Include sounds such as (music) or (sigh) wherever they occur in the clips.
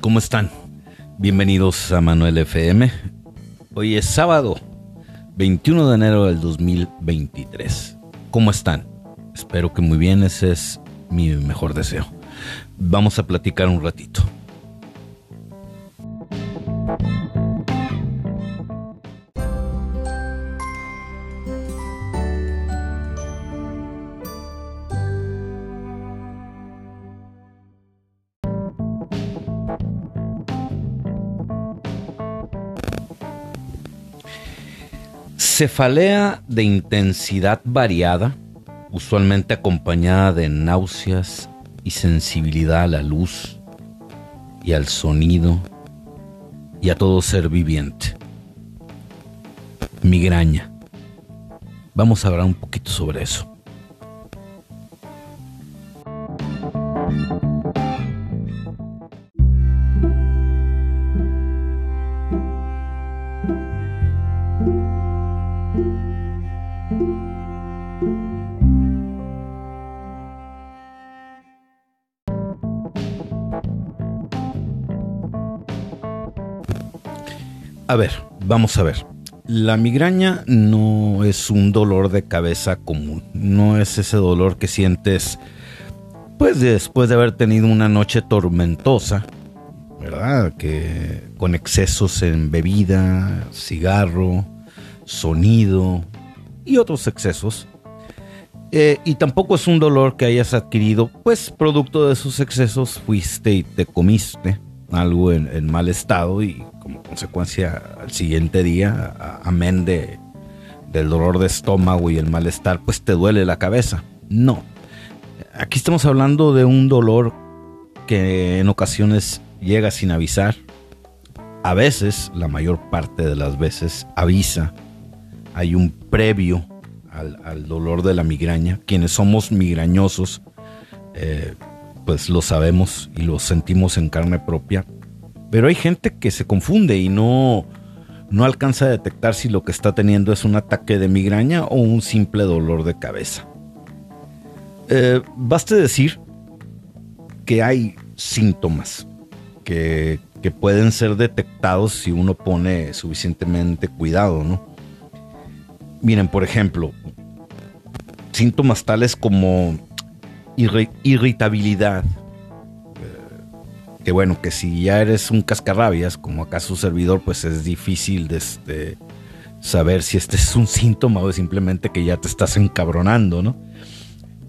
¿Cómo están? Bienvenidos a Manuel FM. Hoy es sábado, 21 de enero del 2023. ¿Cómo están? Espero que muy bien, ese es mi mejor deseo. Vamos a platicar un ratito. Cefalea de intensidad variada, usualmente acompañada de náuseas y sensibilidad a la luz y al sonido y a todo ser viviente. Migraña. Vamos a hablar un poquito sobre eso. A ver, vamos a ver. La migraña no es un dolor de cabeza común, no es ese dolor que sientes pues después de haber tenido una noche tormentosa, ¿verdad? Que con excesos en bebida, cigarro, sonido y otros excesos. Eh, y tampoco es un dolor que hayas adquirido, pues producto de esos excesos fuiste y te comiste algo en, mal estado y como consecuencia al siguiente día, amén de, del dolor de estómago y el malestar, pues te duele la cabeza. No. Aquí estamos hablando de un dolor que en ocasiones llega sin avisar. A veces, la mayor parte de las veces, avisa. Hay un previo al, dolor de la migraña. Quienes somos migrañosos, eh, pues lo sabemos y lo sentimos en carne propia. Pero hay gente que se confunde y no, no alcanza a detectar si lo que está teniendo es un ataque de migraña o un simple dolor de cabeza. Eh, baste decir que hay síntomas que, que, pueden ser detectados si uno pone suficientemente cuidado, ¿no? Miren, por ejemplo, síntomas tales como irritabilidad. Que bueno, que si ya eres un cascarrabias, como acá su servidor, pues es difícil de este, saber si este es un síntoma o simplemente que ya te estás encabronando, ¿no?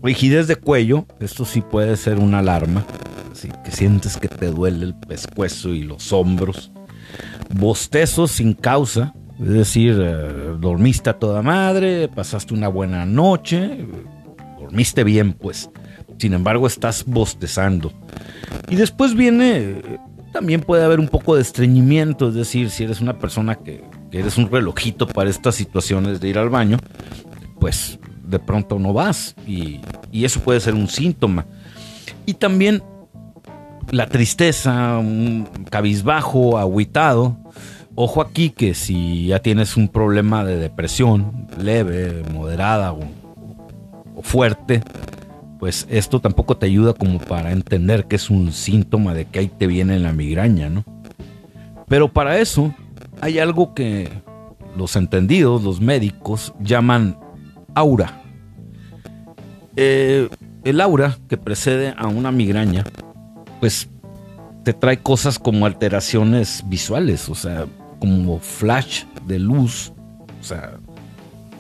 Rigidez de cuello, esto sí puede ser una alarma, así que sientes que te duele el pescuezo y los hombros. Bostezos sin causa, es decir, eh, dormiste a toda madre, pasaste una buena noche, dormiste bien, pues sin embargo estás bostezando. Y después viene, también puede haber un poco de estreñimiento, es decir, si eres una persona que, eres un relojito para estas situaciones de ir al baño, pues de pronto no vas y, y eso puede ser un síntoma. Y también la tristeza, un cabizbajo, agüitado. Ojo aquí que si ya tienes un problema de depresión leve, moderada o, o fuerte, pues esto tampoco te ayuda como para entender que es un síntoma de que ahí te viene la migraña, ¿no? Pero para eso hay algo que los entendidos, los médicos, llaman aura. Eh, el aura que precede a una migraña, pues te trae cosas como alteraciones visuales, o sea, como flash de luz, o sea,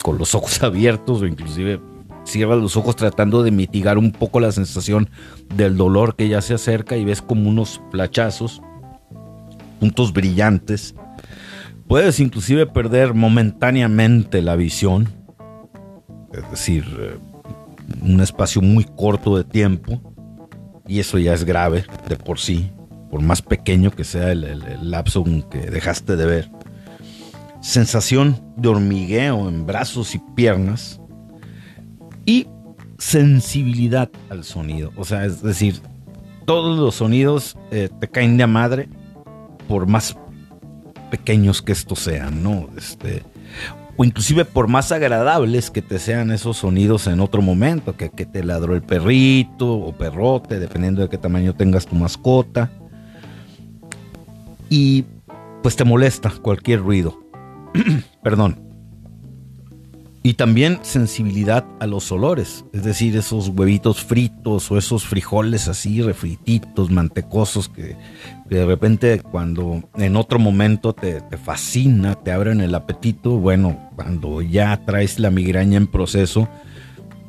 con los ojos (laughs) abiertos o inclusive cierras los ojos tratando de mitigar un poco la sensación del dolor que ya se acerca y ves como unos flachazos, puntos brillantes. Puedes inclusive perder momentáneamente la visión, es decir, eh, un espacio muy corto de tiempo, y eso ya es grave de por sí, por más pequeño que sea el, el lapso que dejaste de ver. Sensación de hormigueo en brazos y piernas, y sensibilidad al sonido. O sea, es decir, todos los sonidos eh, te caen de madre por más pequeños que estos sean, ¿no? Este, o inclusive por más agradables que te sean esos sonidos en otro momento, que, que te ladró el perrito o perrote, dependiendo de qué tamaño tengas tu mascota. y pues te molesta cualquier ruido. (clears throat) Perdón. Y también sensibilidad a los olores, es decir, esos huevitos fritos o esos frijoles así refrititos, mantecosos, que, de repente cuando en otro momento te, fascina, te abren el apetito, bueno, cuando ya traes la migraña en proceso,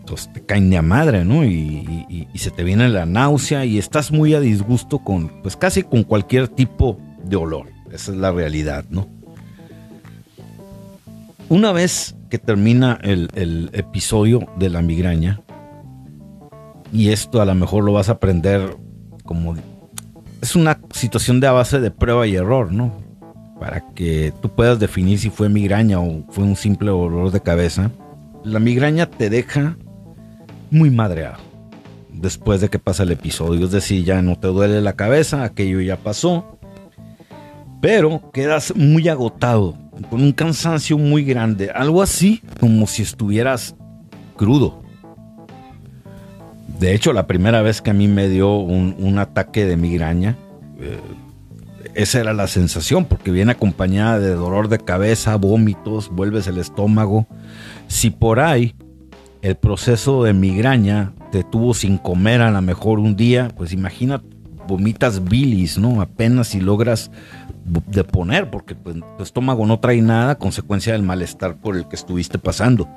pues te caen de a madre, ¿no? Y, y, se te viene la náusea y estás muy a disgusto con, pues casi con cualquier tipo de olor. Esa es la realidad, ¿no? Una vez que termina el, episodio de la migraña, y esto a lo mejor lo vas a aprender como... Es una situación de a base de prueba y error, ¿no? Para que tú puedas definir si fue migraña o fue un simple dolor de cabeza. La migraña te deja muy madreado después de que pasa el episodio. Es decir, ya no te duele la cabeza, aquello ya pasó. Pero quedas muy agotado con un cansancio muy grande, algo así como si estuvieras crudo. De hecho, la primera vez que a mí me dio un, ataque de migraña, eh, esa era la sensación, porque viene acompañada de dolor de cabeza, vómitos, vuelves el estómago. Si por ahí el proceso de migraña te tuvo sin comer a lo mejor un día, pues imagina, vomitas bilis, ¿no? Apenas si logras de poner, porque pues, tu estómago no trae nada, consecuencia del malestar por el que estuviste pasando.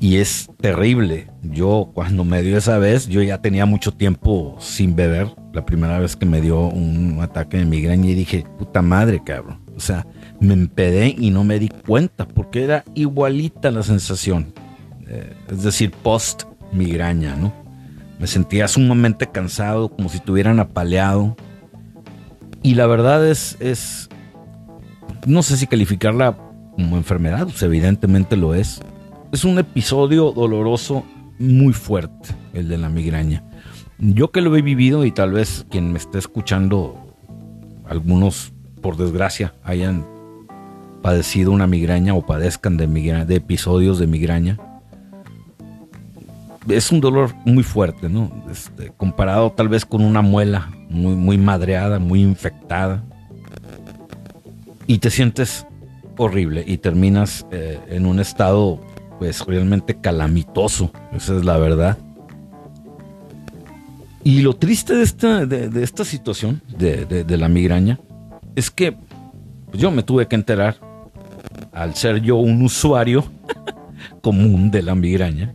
Y es terrible. Yo cuando me dio esa vez, yo ya tenía mucho tiempo sin beber. La primera vez que me dio un ataque de migraña y dije, puta madre, cabrón. O sea, me empedé y no me di cuenta porque era igualita la sensación. Eh, es decir, post migraña, ¿no? Me sentía sumamente cansado, como si tuvieran apaleado y la verdad es, es, no sé si calificarla como enfermedad, pues evidentemente lo es. Es un episodio doloroso muy fuerte, el de la migraña. Yo que lo he vivido y tal vez quien me esté escuchando, algunos por desgracia hayan padecido una migraña o padezcan de, de episodios de migraña, es un dolor muy fuerte, ¿no? Este, comparado tal vez con una muela muy, muy madreada, muy infectada. Y te sientes horrible y terminas eh, en un estado pues realmente calamitoso, esa es la verdad. Y lo triste de esta, de, esta situación, de, la migraña, es que pues, yo me tuve que enterar, al ser yo un usuario (laughs) común de la migraña,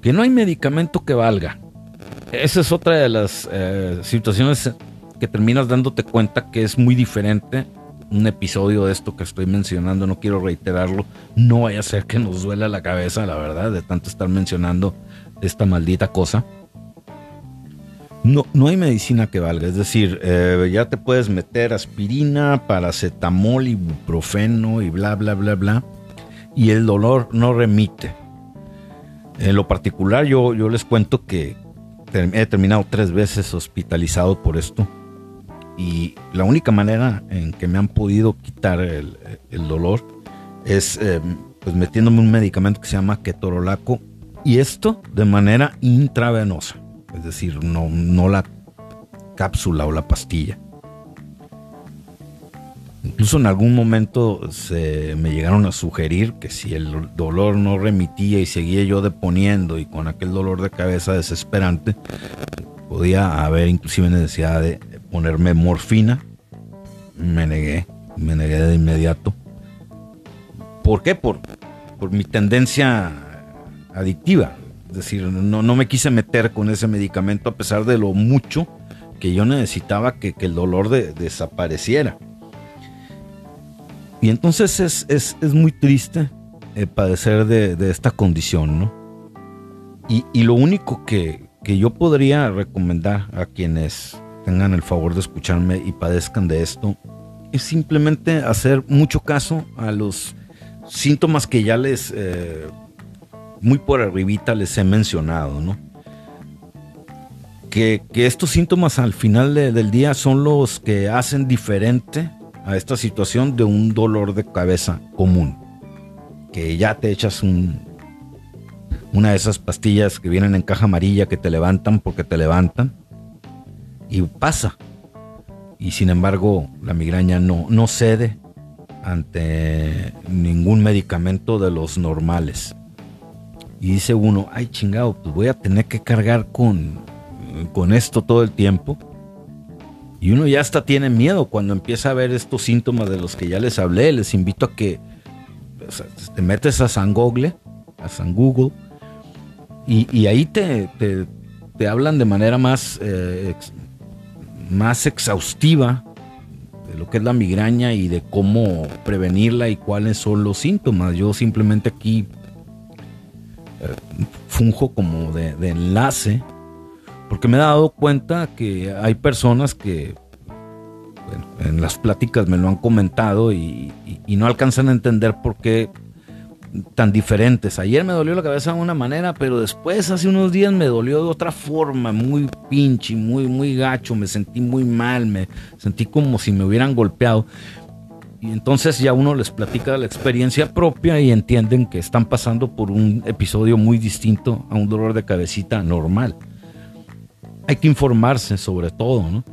que no hay medicamento que valga. Esa es otra de las eh, situaciones que terminas dándote cuenta que es muy diferente un episodio de esto que estoy mencionando, no quiero reiterarlo, no vaya a ser que nos duela la cabeza, la verdad, de tanto estar mencionando esta maldita cosa. No, no hay medicina que valga, es decir, eh, ya te puedes meter aspirina, paracetamol, ibuprofeno y bla, bla, bla, bla, y el dolor no remite. En lo particular, yo, yo les cuento que he terminado tres veces hospitalizado por esto. Y la única manera en que me han podido quitar el, dolor es eh, pues metiéndome un medicamento que se llama ketorolaco. Y esto de manera intravenosa. Es decir, no, no la cápsula o la pastilla. Incluso en algún momento se me llegaron a sugerir que si el dolor no remitía y seguía yo deponiendo y con aquel dolor de cabeza desesperante, podía haber inclusive necesidad de ponerme morfina. Me negué, me negué de inmediato. ¿Por qué? Por, por mi tendencia adictiva. Es decir, no, no me quise meter con ese medicamento a pesar de lo mucho que yo necesitaba que, el dolor desapareciera. Y entonces es, muy triste eh, padecer de, esta condición, ¿no? Y, lo único que, yo podría recomendar a quienes tengan el favor de escucharme y padezcan de esto es simplemente hacer mucho caso a los síntomas que ya les, eh, muy por arribita les he mencionado, ¿no? Que, estos síntomas al final del día son los que hacen diferente a esta situación de un dolor de cabeza común. Que ya te echas un, una de esas pastillas que vienen en caja amarilla que te levantan porque te levantan y pasa. y sin embargo la migraña no, no cede ante ningún medicamento de los normales. Y dice uno, ay chingado, pues voy a tener que cargar con, con esto todo el tiempo. Y uno ya hasta tiene miedo cuando empieza a ver estos síntomas de los que ya les hablé. Les invito a que te metes a San Google, a San Google, y, ahí te, te, hablan de manera más, eh, más exhaustiva de lo que es la migraña y de cómo prevenirla y cuáles son los síntomas. Yo simplemente aquí eh, funjo como de, enlace porque me he dado cuenta que hay personas que en las pláticas me lo han comentado y, no alcanzan a entender por qué tan diferentes. Ayer me dolió la cabeza de una manera, pero después, hace unos días, me dolió de otra forma, muy pinche, muy, muy gacho. Me sentí muy mal, me sentí como si me hubieran golpeado. Y entonces ya uno les platica la experiencia propia y entienden que están pasando por un episodio muy distinto a un dolor de cabecita normal. Hay que informarse sobre todo, ¿no?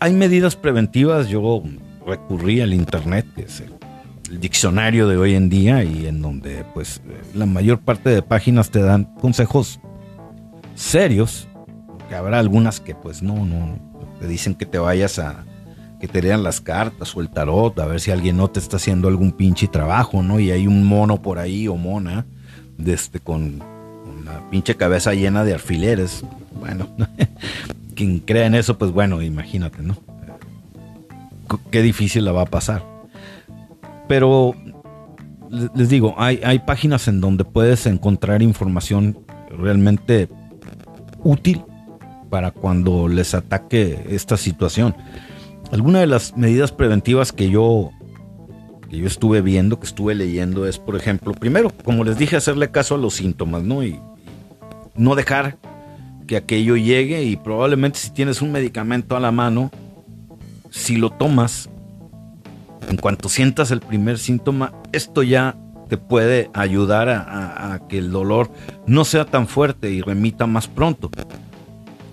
Hay medidas preventivas, yo recurrí al internet, que es el diccionario de hoy en día y en donde pues la mayor parte de páginas te dan consejos serios, que habrá algunas que pues no, no, te dicen que te vayas a, que te lean las cartas o el tarot, a ver si alguien no te está haciendo algún pinche trabajo, ¿no? Y hay un mono por ahí o mona, este, con, con la pinche cabeza llena de alfileres. Bueno, (laughs) quien crea en eso, pues bueno, imagínate, ¿no? Qué difícil la va a pasar. Pero les digo, hay, hay páginas en donde puedes encontrar información realmente útil para cuando les ataque esta situación. Alguna de las medidas preventivas que yo, que yo estuve viendo, que estuve leyendo, es, por ejemplo, primero, como les dije, hacerle caso a los síntomas, ¿no? Y no dejar que aquello llegue y probablemente si tienes un medicamento a la mano, si lo tomas, en cuanto sientas el primer síntoma, esto ya te puede ayudar a, que el dolor no sea tan fuerte y remita más pronto.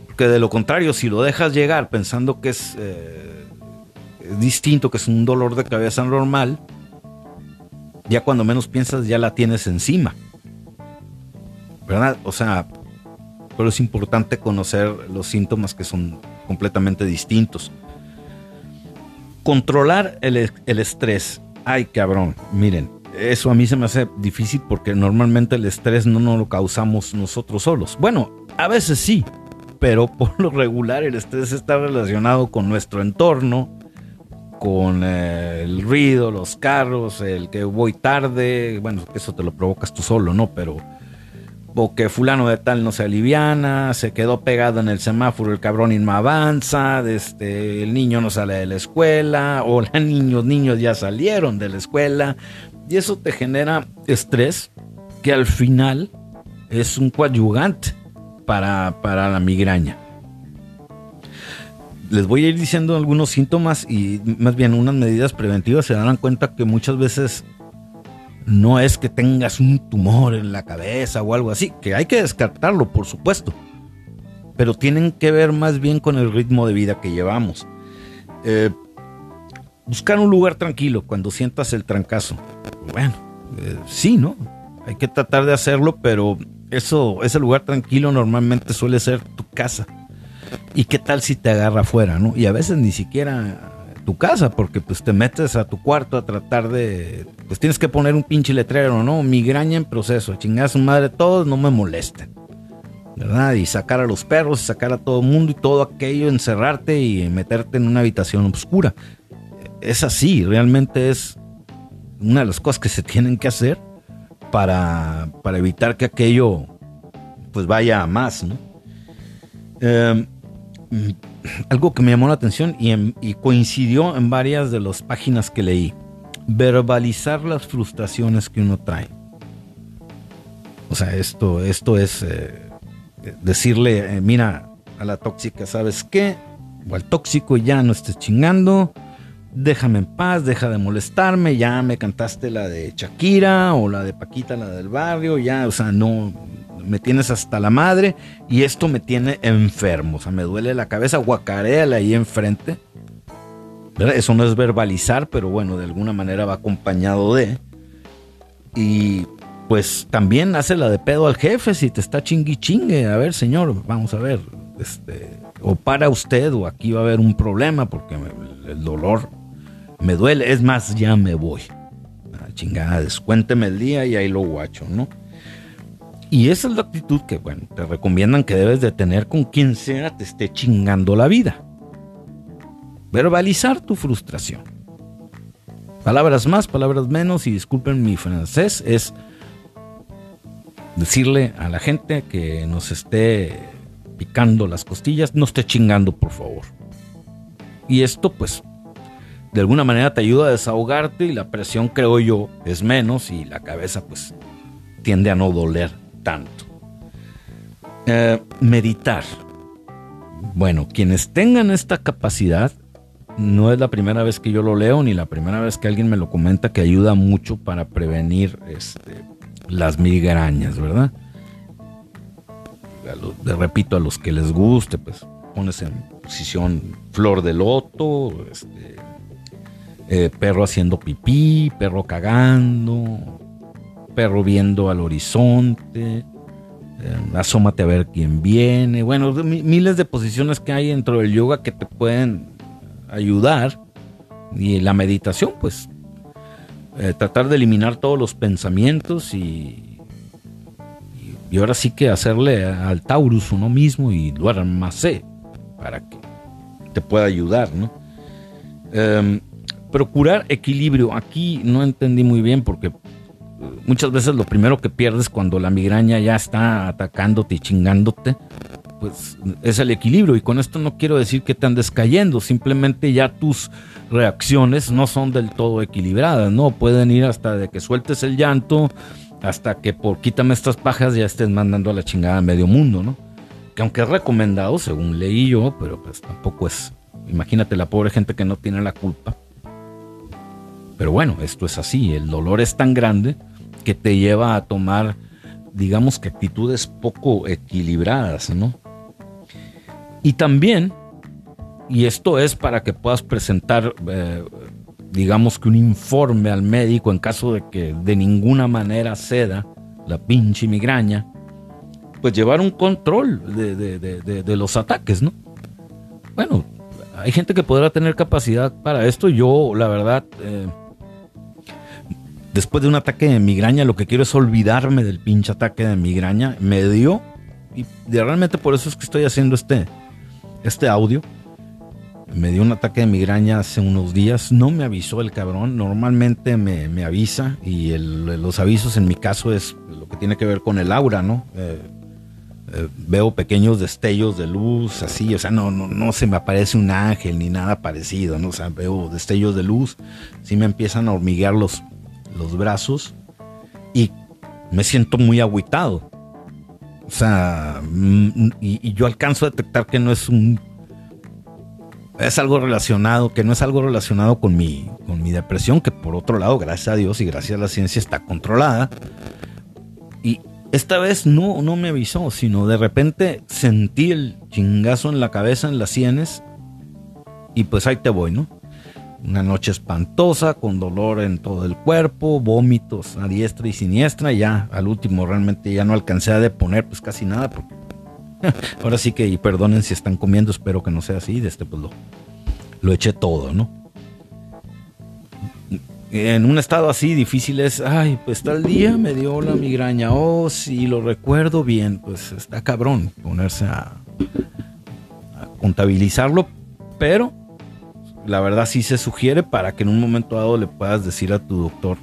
Porque de lo contrario, si lo dejas llegar pensando que es, eh, distinto, que es un dolor de cabeza normal, ya cuando menos piensas ya la tienes encima. ¿Verdad? O sea, pero es importante conocer los síntomas que son completamente distintos controlar el, estrés. Ay, cabrón, miren, eso a mí se me hace difícil porque normalmente el estrés no nos lo causamos nosotros solos. Bueno, a veces sí, pero (laughs) por lo regular el estrés está relacionado con nuestro entorno, con eh, el ruido, los carros, el que voy tarde, bueno, eso te lo provocas tú solo, ¿no? Pero o que fulano de tal no se aliviana, se quedó pegado en el semáforo, el cabrón y no avanza, este, el niño no sale de la escuela, o (laughs) los niños, niños ya salieron de la escuela, y eso te genera estrés que al final es un coadyugante para, para la migraña. Les voy a ir diciendo algunos síntomas y más bien unas medidas preventivas. Se darán cuenta que muchas veces no es que tengas un tumor en la cabeza o algo así, que hay que descartarlo, por supuesto, pero tienen que ver más bien con el ritmo de vida que llevamos. Eh, buscar un lugar tranquilo cuando sientas el trancazo. Bueno, eh, sí, ¿no? Hay que tratar de hacerlo, pero eso, ese lugar tranquilo normalmente suele ser tu casa. ¿Y qué tal si te agarra afuera, no? Y a veces ni siquiera tu casa, porque pues te metes a tu cuarto a tratar de, pues tienes que poner un pinche letrero, ¿no? Migraña en proceso, chingada su madre, todos no me molesten, ¿verdad? Y sacar a los perros, sacar a todo el mundo y todo aquello, encerrarte y meterte en una habitación oscura. Es así, realmente es una de las cosas que se tienen que hacer para, para evitar que aquello pues vaya a más, ¿no? Eh, algo que me llamó la atención y, coincidió en varias de las páginas que leí. Verbalizar las frustraciones que uno trae. O sea, esto, esto es eh, decirle, eh, mira, a la tóxica, ¿sabes qué? O al tóxico ya no estés chingando, déjame en paz, deja de molestarme, ya me cantaste la de Shakira o la de Paquita, la del barrio, ya, o sea, no, me tienes hasta la madre y esto me tiene enfermo. O sea, me duele la cabeza, guacaréala ahí enfrente. Eso no es verbalizar, pero bueno, de alguna manera va acompañado de. Y pues también hace la de pedo al jefe si te está chingui chingue. A ver, señor, vamos a ver. Este, o para usted o aquí va a haber un problema porque el dolor me duele. Es más, ya me voy. A chingada, descuénteme el día y ahí lo guacho, ¿no? Y esa es la actitud que, bueno, te recomiendan que debes de tener con quien sea te esté chingando la vida. Verbalizar tu frustración. Palabras más, palabras menos, y disculpen mi francés, es decirle a la gente que nos esté picando las costillas, no esté chingando, por favor. Y esto, pues, de alguna manera te ayuda a desahogarte y la presión, creo yo, es menos y la cabeza, pues, tiende a no doler tanto. Eh, meditar. Bueno, quienes tengan esta capacidad, no es la primera vez que yo lo leo ni la primera vez que alguien me lo comenta que ayuda mucho para prevenir este, las migrañas, ¿verdad? Le repito, a los que les guste, pues pones en posición flor de loto, este, eh, perro haciendo pipí, perro cagando, perro viendo al horizonte, eh, asómate a ver quién viene. Bueno, miles de posiciones que hay dentro del yoga que te pueden ayudar. Y la meditación, pues, eh, tratar de eliminar todos los pensamientos y, y, ahora sí que hacerle al Taurus uno mismo y lo armacé para que te pueda ayudar, ¿no? Em, procurar equilibrio. Aquí no entendí muy bien porque muchas veces lo primero que pierdes cuando la migraña ya está atacándote y chingándote, pues es el equilibrio. Y con esto no quiero decir que te andes cayendo, simplemente ya tus reacciones no son del todo equilibradas, ¿no? Pueden ir hasta de que sueltes el llanto, hasta que por quítame estas pajas ya estés mandando a la chingada a medio mundo, ¿no? Que aunque es recomendado, según leí yo, pero pues tampoco es. Imagínate la pobre gente que no tiene la culpa. Pero bueno, esto es así, el dolor es tan grande que te lleva a tomar, digamos que actitudes poco equilibradas, ¿no? Y también, y esto es para que puedas presentar, eh, digamos que un informe al médico en caso de que de ninguna manera ceda la pinche migraña, pues llevar un control de, los ataques, ¿no? Bueno, hay gente que podrá tener capacidad para esto. Yo, la verdad, eh, después de un ataque de migraña, lo que quiero es olvidarme del pinche ataque de migraña. Me dio, y realmente por eso es que estoy haciendo este, este audio. Me dio un ataque de migraña hace unos días. No me avisó el cabrón. Normalmente me, avisa. Y los avisos en mi caso es lo que tiene que ver con el aura, ¿no? Eh, eh, veo pequeños destellos de luz, así. O sea, no, no, no se me aparece un ángel ni nada parecido, ¿no? O sea, veo destellos de luz. Sí me empiezan a hormiguear los, los brazos. Y me siento muy agüitado o sea, mm, y, yo alcanzo a detectar que no es un... Es algo relacionado, que no es algo relacionado con mi, con mi depresión, que por otro lado, gracias a Dios y gracias a la ciencia está controlada. Y esta vez no, no me avisó, sino de repente sentí el chingazo en la cabeza, en las sienes, y pues ahí te voy, ¿no? Una noche espantosa, con dolor en todo el cuerpo, vómitos a diestra y siniestra. Ya al último realmente ya no alcancé a deponer pues casi nada. Porque (laughs) ahora sí que, y perdonen si están comiendo, espero que no sea así. De este pues lo, lo eché todo, ¿no? En un estado así difícil es, ay, pues tal día me dio la migraña. Oh, si lo recuerdo bien, pues está cabrón ponerse a, a contabilizarlo, pero la verdad sí se sugiere para que en un momento dado le puedas decir a tu doctor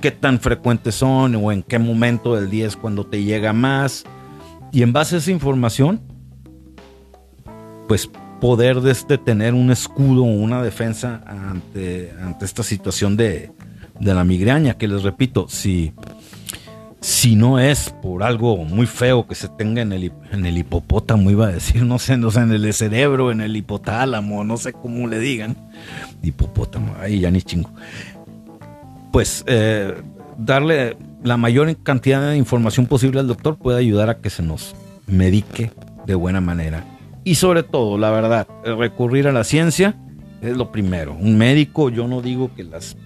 qué tan frecuentes son o en qué momento del día es cuando te llega más. Y en base a esa información, pues poder este, tener un escudo o una defensa ante, ante esta situación de, de la migraña, que les repito, si si no es por algo muy feo que se tenga en el, en el hipopótamo, iba a decir, no sé, no sé, en el cerebro, en el hipotálamo, no sé cómo le digan. Hipopótamo, ahí ya ni chingo. Pues eh, darle la mayor cantidad de información posible al doctor puede ayudar a que se nos medique de buena manera. Y sobre todo, la verdad, recurrir a la ciencia es lo primero. Un médico, yo no digo que las,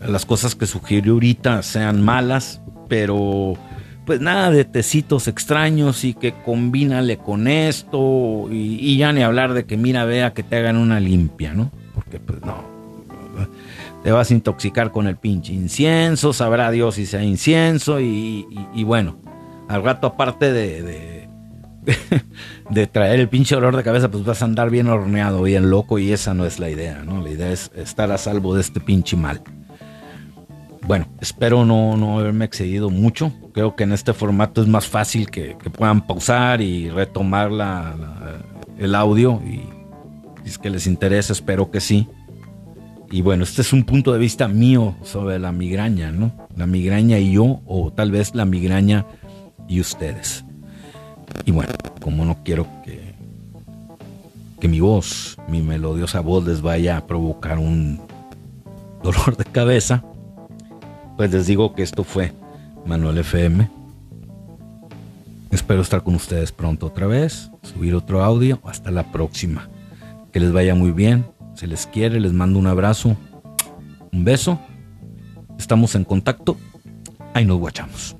las cosas que sugiere ahorita sean malas, pero pues nada de tecitos extraños y que combínale con esto y, ya ni hablar de que mira, vea que te hagan una limpia, ¿no? Porque pues no, te vas a intoxicar con el pinche incienso, sabrá Dios si sea incienso y, bueno, al rato aparte de, de, (laughs) traer el pinche olor de cabeza, pues vas a andar bien horneado, bien loco y esa no es la idea, ¿no? La idea es estar a salvo de este pinche mal. Bueno, espero no, no haberme excedido mucho. Creo que en este formato es más fácil que, puedan pausar y retomar el audio. Y si es que les interesa, espero que sí. Y bueno, este es un punto de vista mío sobre la migraña, ¿no? La migraña y yo, o tal vez la migraña y ustedes. Y bueno, como no quiero que, que mi voz, mi melodiosa voz les vaya a provocar un dolor de cabeza, pues les digo que esto fue Manuel FM. Espero estar con ustedes pronto otra vez, subir otro audio. Hasta la próxima. Que les vaya muy bien. Se les quiere, les mando un abrazo, un beso. Estamos en contacto. Ahí nos guachamos.